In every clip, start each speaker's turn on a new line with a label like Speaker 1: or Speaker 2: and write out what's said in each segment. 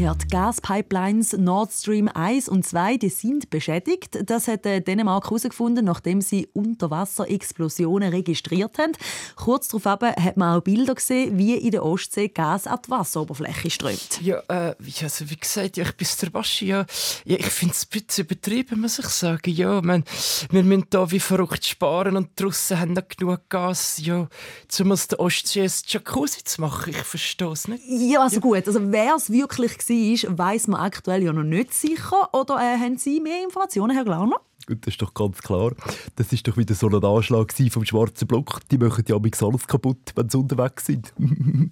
Speaker 1: Ja, die Gaspipelines Nord Stream 1 und 2 die sind beschädigt. Das hat äh, Dänemark herausgefunden, nachdem sie Unterwasserexplosionen registriert haben. Kurz darauf hat man auch Bilder gesehen, wie in der Ostsee Gas an die Wasseroberfläche strömt.
Speaker 2: Ja, äh, also wie gesagt, ich bin der Baschi. Ja, ja, ich finde es ein bisschen übertrieben, muss ich sagen. Ja, man, wir müssen hier wie verrückt sparen und draussen haben noch genug Gas, ja, um aus der Ostsee ein Jacuzzi zu machen. Ich verstehe es nicht.
Speaker 1: Ja, also ja. gut. Also wäre es wirklich war, weiß man aktuell ja noch nicht sicher. Oder äh, haben Sie mehr Informationen, Herr Glauner?
Speaker 3: Das ist doch ganz klar. Das ist doch wieder so ein Anschlag vom schwarzen Block. Die machen ja alles kaputt, wenn sie unterwegs sind.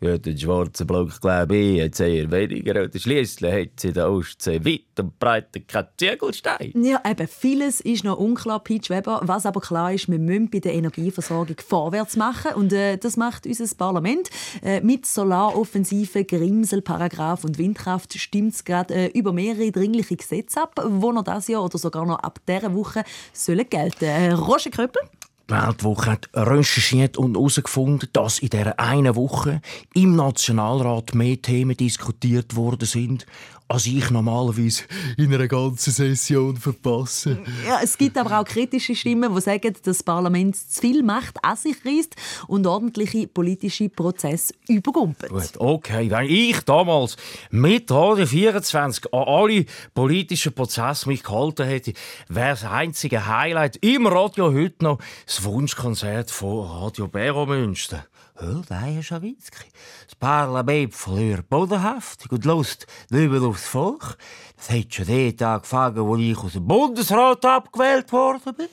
Speaker 4: Ja, den schwarzen Block, glaube ich, hat eher weniger. Oder schliesslich hat sie in der Ostsee weit und breit keinen Ziegelstein.
Speaker 1: Ja, eben, vieles ist noch unklar, Peach Weber. Was aber klar ist, wir müssen bei der Energieversorgung vorwärts machen. Und äh, das macht unser Parlament. Äh, mit Solaroffensive, Grimsel-Paragraph und Windkraft stimmt es gerade äh, über mehrere dringliche Gesetze ab, die noch dieses Jahr oder sogar noch ab dieser Woche sollen gelten. Äh, Roger Kröppel?
Speaker 5: Die Weltwoche hat recherchiert und herausgefunden, dass in dieser einen Woche im Nationalrat mehr Themen diskutiert worden sind als ich normalerweise in einer ganzen Session verpasse.
Speaker 1: Ja, es gibt aber auch kritische Stimmen, die sagen, dass das Parlament zu viel Macht an sich reißt und ordentliche politische Prozesse übergumpelt.
Speaker 5: Gut, okay. Wenn ich damals mit Radio 24 an alle politischen Prozesse mich gehalten hätte, wäre das einzige Highlight im Radio heute noch das Wunschkonzert von Radio Bero Münster. Hör, der Herr Schawitzki. Das Parlament verliert bodenhaftig und Lust über aufs Volk. Das hat schon den Tag angefangen, wo ich aus dem Bundesrat abgewählt worden bin.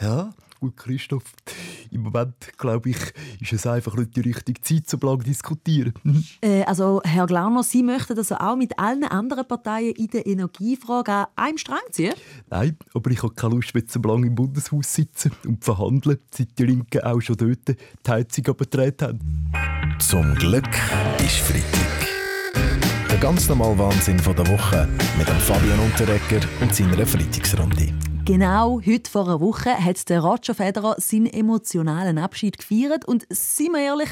Speaker 5: Ja,
Speaker 3: Gut, Christoph, im Moment, glaube ich, ist es einfach nicht die richtige Zeit, so lange diskutieren.
Speaker 1: äh, also, Herr Glauner, Sie möchten also auch mit allen anderen Parteien in der Energiefrage an einem Strang ziehen?
Speaker 3: Nein, aber ich habe keine Lust mehr, so lange im Bundeshaus sitzen und verhandeln, seit die Linken auch schon dort die Heizung übertreten haben.
Speaker 6: Zum Glück ist Freitag. Der ganz normale Wahnsinn von der Woche mit dem Fabian Unterrecker und seiner Freitagsrunde.
Speaker 1: Genau heute vor einer Woche hat der Roger Federer seinen emotionalen Abschied gefeiert. Und seien wir ehrlich,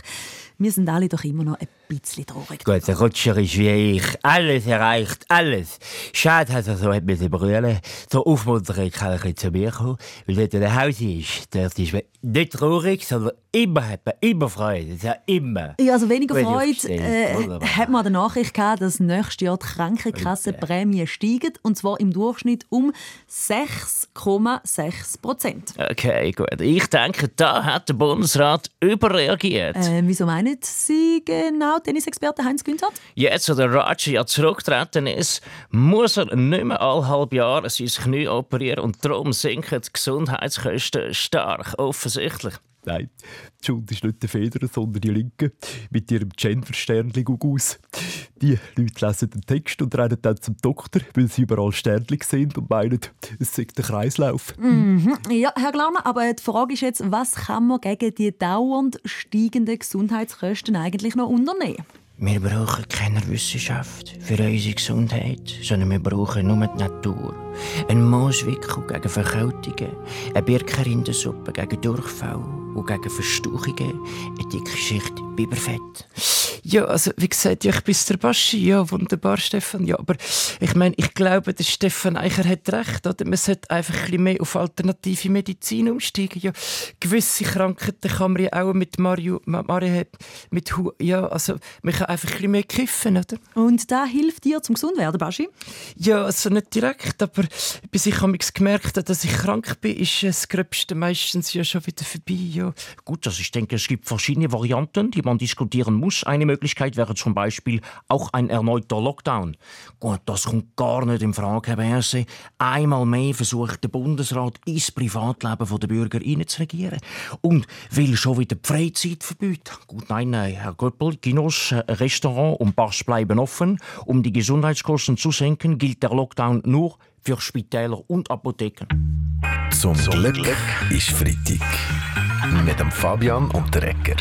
Speaker 1: wir sind alle doch immer noch ein bisschen traurig.
Speaker 4: Gut, der Roger ist wie ich. Alles erreicht, alles. Schade, dass er so hat mit brüllen. So aufmunternd kann er zu mir kommen. Weil dort in der Haus ist, dort ist man nicht traurig, sondern immer hat man immer Freude. Ja, immer.
Speaker 1: Ja, also weniger Freude äh, hat man die Nachricht gehabt, dass nächstes Jahr die Krankenkassenprämie steigen. Und zwar im Durchschnitt um 6,6 Prozent.
Speaker 4: Okay, gut. Ich denke, da hat der Bundesrat überreagiert.
Speaker 1: Äh, wieso meinen Sie genau, Tennisexperte Heinz Günther?
Speaker 4: Jetzt, wo der Raji ja zurückgetreten ist, muss er nicht mehr alle halb Jahr sein Knie operieren und darum sinken die Gesundheitskosten stark, offensichtlich.
Speaker 3: Nein, die Schuld ist nicht der Federer, sondern die Linken mit ihrem Gender-Sternchen aus. Die Leute lesen den Text und rennen dann zum Doktor, weil sie überall Sternchen sehen und meinen, es sei der Kreislauf.
Speaker 1: Mhm. Ja, Herr Glauner, aber die Frage ist jetzt, was kann man gegen die dauernd steigenden Gesundheitskosten eigentlich noch unternehmen?
Speaker 5: Wir brauchen keine Wissenschaft für unsere Gesundheit, sondern wir brauchen nur die Natur. Ein Mooswickel gegen Verkältungen, eine Birkenrindensuppe gegen Durchfall und gegen Verstauchungen, eine dicke Schicht Biberfett.
Speaker 2: Ja, also wie gesagt, ja, ich bin der Baschi, ja, wunderbar, Stefan. Ja, aber ich meine, ich glaube, der Stefan Eicher hat recht, oder? Man sollte einfach ein bisschen mehr auf alternative Medizin umsteigen. Ja, gewisse Krankheiten kann man ja auch mit Mario, Mario mit ja, also man kann einfach ein bisschen mehr kiffen, oder?
Speaker 1: Und da hilft dir zum gesund werden, Baschi?
Speaker 2: Ja, also nicht direkt, aber bis ich habe gemerkt, dass ich krank bin, ist das Gröbste meistens ja schon wieder vorbei. Ja.
Speaker 5: Gut, also ich denke, es gibt verschiedene Varianten, die man diskutieren muss. Eine Möglichkeit wäre zum Beispiel auch ein erneuter Lockdown. Gut, das kommt gar nicht in Frage, Herr Berse. Einmal mehr versucht der Bundesrat, ins Privatleben der Bürger hineinzuregieren und will schon wieder die Freizeit verbieten. Gut, nein, nein, Herr Göppel, Kinos, Restaurants und Bars bleiben offen. Um die Gesundheitskosten zu senken, gilt der Lockdown nur für Spitäler und Apotheken.
Speaker 6: Zum Glück ist Freitag. Mit dem Fabian und der Ecker.